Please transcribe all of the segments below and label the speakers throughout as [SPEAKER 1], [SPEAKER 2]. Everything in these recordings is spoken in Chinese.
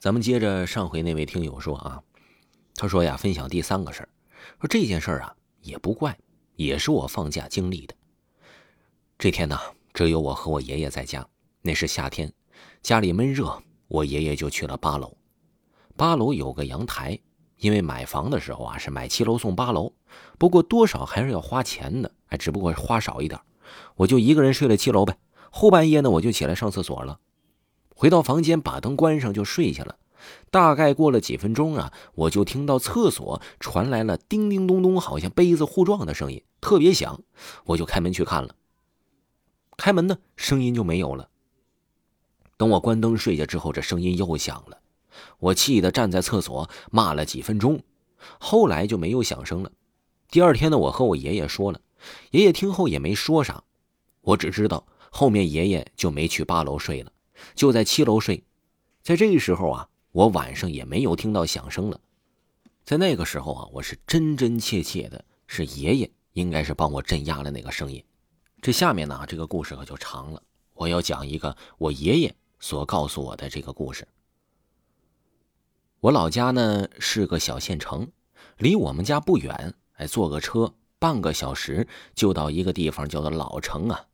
[SPEAKER 1] 咱们接着上回那位听友说啊，他说呀，分享第三个事儿，说这件事儿啊也不怪，也是我放假经历的。这天呢，只有我和我爷爷在家，那是夏天，家里闷热，我爷爷就去了八楼。八楼有个阳台，因为买房的时候啊是买七楼送八楼，不过多少还是要花钱的，哎，只不过花少一点。我就一个人睡了七楼呗。后半夜呢，我就起来上厕所了。回到房间，把灯关上就睡下了。大概过了几分钟啊，我就听到厕所传来了叮叮咚咚，好像杯子互撞的声音，特别响。我就开门去看了。开门呢，声音就没有了。等我关灯睡下之后，这声音又响了。我气得站在厕所骂了几分钟，后来就没有响声了。第二天呢，我和我爷爷说了，爷爷听后也没说啥。我只知道后面爷爷就没去八楼睡了。就在七楼睡，在这个时候啊，我晚上也没有听到响声了。在那个时候啊，我是真真切切的，是爷爷应该是帮我镇压了那个声音。这下面呢，这个故事可就长了。我要讲一个我爷爷所告诉我的这个故事。我老家呢是个小县城，离我们家不远，哎，坐个车半个小时就到一个地方，叫做老城啊。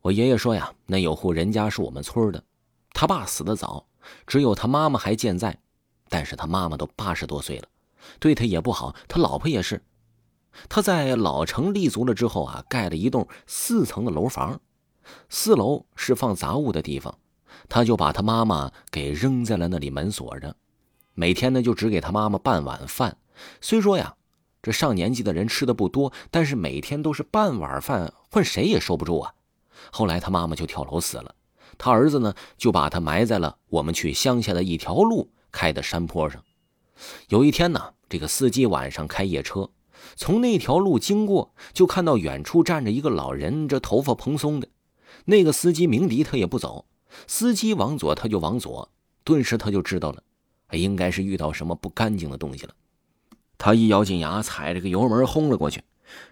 [SPEAKER 1] 我爷爷说呀，那有户人家是我们村的，他爸死的早，只有他妈妈还健在，但是他妈妈都八十多岁了，对他也不好，他老婆也是。他在老城立足了之后啊，盖了一栋四层的楼房，四楼是放杂物的地方，他就把他妈妈给扔在了那里，门锁着，每天呢就只给他妈妈半碗饭。虽说呀，这上年纪的人吃的不多，但是每天都是半碗饭，换谁也受不住啊。后来他妈妈就跳楼死了，他儿子呢就把他埋在了我们去乡下的一条路开的山坡上。有一天呢，这个司机晚上开夜车，从那条路经过，就看到远处站着一个老人，这头发蓬松的。那个司机鸣笛，他也不走。司机往左，他就往左。顿时他就知道了，应该是遇到什么不干净的东西了。他一咬紧牙，踩着个油门轰了过去，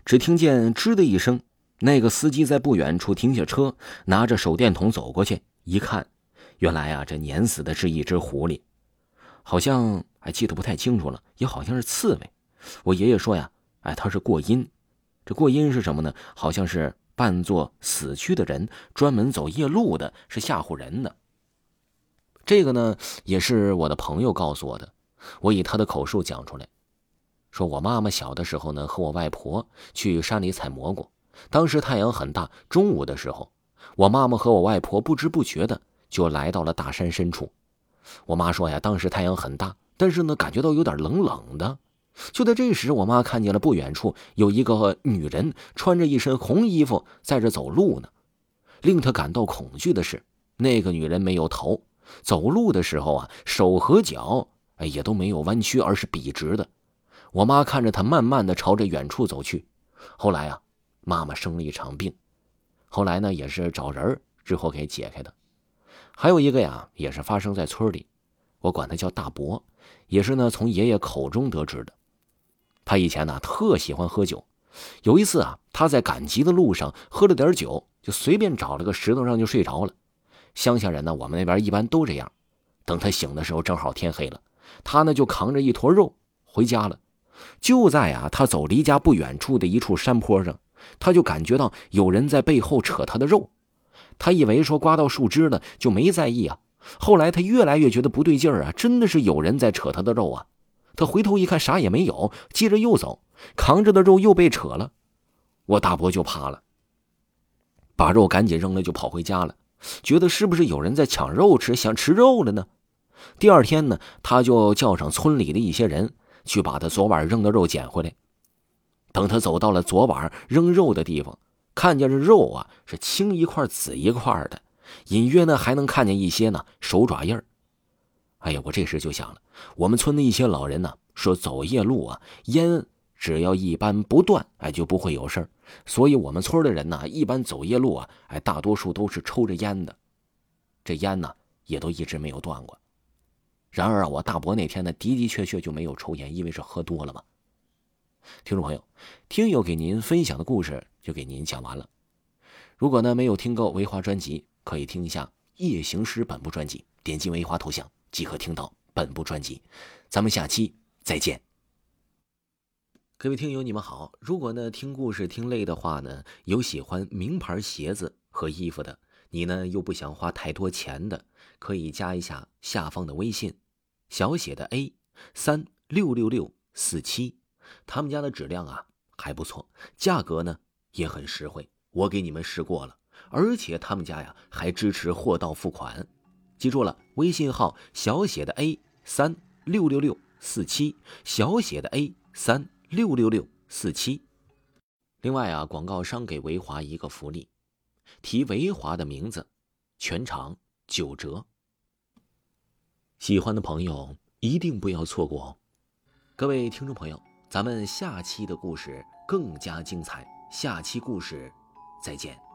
[SPEAKER 1] 只听见吱的一声。那个司机在不远处停下车，拿着手电筒走过去，一看，原来啊，这碾死的是一只狐狸，好像还记得不太清楚了，也好像是刺猬。我爷爷说呀，哎，他是过阴。这过阴是什么呢？好像是扮作死去的人，专门走夜路的，是吓唬人的。这个呢，也是我的朋友告诉我的，我以他的口述讲出来，说我妈妈小的时候呢，和我外婆去山里采蘑菇。当时太阳很大，中午的时候，我妈妈和我外婆不知不觉的就来到了大山深处。我妈说呀，当时太阳很大，但是呢，感觉到有点冷冷的。就在这时，我妈看见了不远处有一个女人穿着一身红衣服在这走路呢。令她感到恐惧的是，那个女人没有头，走路的时候啊，手和脚哎也都没有弯曲，而是笔直的。我妈看着她慢慢的朝着远处走去。后来啊。妈妈生了一场病，后来呢也是找人之后给解开的。还有一个呀，也是发生在村里，我管他叫大伯，也是呢从爷爷口中得知的。他以前呢特喜欢喝酒，有一次啊他在赶集的路上喝了点酒，就随便找了个石头上就睡着了。乡下人呢，我们那边一般都这样。等他醒的时候，正好天黑了，他呢就扛着一坨肉回家了。就在啊他走离家不远处的一处山坡上。他就感觉到有人在背后扯他的肉，他以为说刮到树枝了，就没在意啊。后来他越来越觉得不对劲儿啊，真的是有人在扯他的肉啊。他回头一看，啥也没有，接着又走，扛着的肉又被扯了。我大伯就怕了，把肉赶紧扔了，就跑回家了，觉得是不是有人在抢肉吃，想吃肉了呢？第二天呢，他就叫上村里的一些人去把他昨晚扔的肉捡回来。等他走到了昨晚扔肉的地方，看见这肉啊是青一块紫一块的，隐约呢还能看见一些呢手爪印儿。哎呀，我这时就想了，我们村的一些老人呢说走夜路啊，烟只要一般不断，哎就不会有事儿。所以我们村的人呢一般走夜路啊，哎大多数都是抽着烟的，这烟呢也都一直没有断过。然而啊，我大伯那天呢的的确确就没有抽烟，因为是喝多了嘛。听众朋友，听友给您分享的故事就给您讲完了。如果呢没有听够维华专辑，可以听一下《夜行诗》本部专辑，点击维华头像。即可听到本部专辑。咱们下期再见。各位听友，你们好。如果呢听故事听累的话呢，有喜欢名牌鞋子和衣服的，你呢又不想花太多钱的，可以加一下下方的微信，小写的 A 三六六六四七，他们家的质量啊还不错，价格呢也很实惠，我给你们试过了，而且他们家呀还支持货到付款。记住了，微信号小写的 A 三六六六四七，小写的 A 三六六六四七。另外啊，广告商给维华一个福利，提维华的名字，全场九折。喜欢的朋友一定不要错过哦！各位听众朋友，咱们下期的故事更加精彩，下期故事再见。